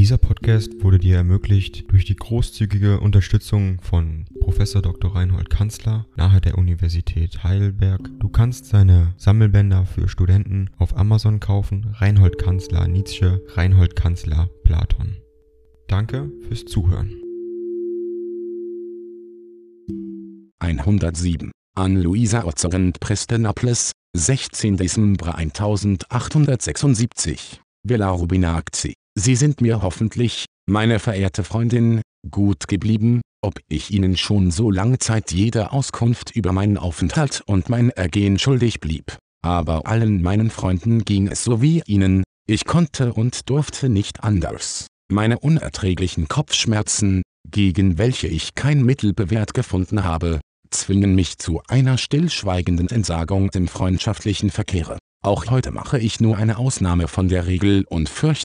Dieser Podcast wurde dir ermöglicht durch die großzügige Unterstützung von Professor Dr. Reinhold Kanzler nahe der Universität Heidelberg. Du kannst seine Sammelbänder für Studenten auf Amazon kaufen. Reinhold Kanzler Nietzsche, Reinhold Kanzler Platon. Danke fürs Zuhören. 107 an Luisa Ozerent Prestonaples, 16. Dezember 1876. Villa Rubinacci. Sie sind mir hoffentlich, meine verehrte Freundin, gut geblieben, ob ich Ihnen schon so lange Zeit jede Auskunft über meinen Aufenthalt und mein Ergehen schuldig blieb. Aber allen meinen Freunden ging es so wie Ihnen, ich konnte und durfte nicht anders. Meine unerträglichen Kopfschmerzen, gegen welche ich kein Mittel bewährt gefunden habe, zwingen mich zu einer stillschweigenden Entsagung dem freundschaftlichen Verkehre. Auch heute mache ich nur eine Ausnahme von der Regel und fürchte,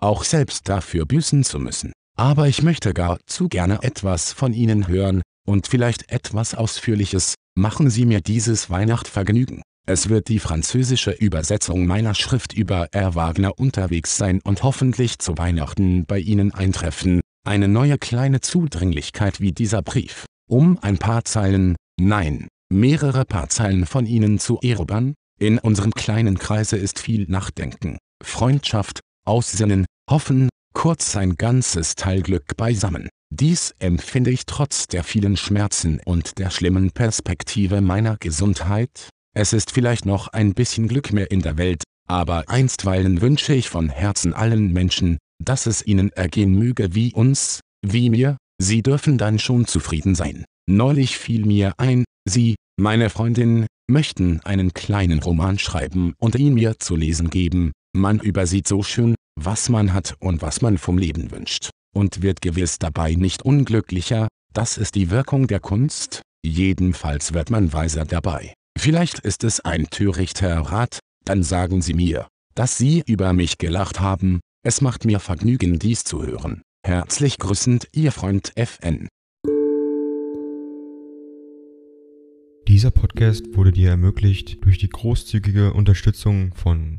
Auch selbst dafür büßen zu müssen. Aber ich möchte gar zu gerne etwas von Ihnen hören, und vielleicht etwas Ausführliches, machen Sie mir dieses Weihnachtsvergnügen. Es wird die französische Übersetzung meiner Schrift über R. Wagner unterwegs sein und hoffentlich zu Weihnachten bei Ihnen eintreffen, eine neue kleine Zudringlichkeit wie dieser Brief. Um ein paar Zeilen, nein, mehrere paar Zeilen von Ihnen zu erobern, in unserem kleinen Kreise ist viel Nachdenken, Freundschaft, Aussinnen, Hoffen, kurz ein ganzes Teil Glück beisammen. Dies empfinde ich trotz der vielen Schmerzen und der schlimmen Perspektive meiner Gesundheit. Es ist vielleicht noch ein bisschen Glück mehr in der Welt, aber einstweilen wünsche ich von Herzen allen Menschen, dass es ihnen ergehen möge wie uns, wie mir, sie dürfen dann schon zufrieden sein. Neulich fiel mir ein, Sie, meine Freundin, möchten einen kleinen Roman schreiben und ihn mir zu lesen geben, man übersieht so schön, was man hat und was man vom Leben wünscht, und wird gewiss dabei nicht unglücklicher, das ist die Wirkung der Kunst, jedenfalls wird man weiser dabei. Vielleicht ist es ein törichter Rat, dann sagen Sie mir, dass Sie über mich gelacht haben, es macht mir Vergnügen dies zu hören. Herzlich grüßend Ihr Freund FN. Dieser Podcast wurde dir ermöglicht durch die großzügige Unterstützung von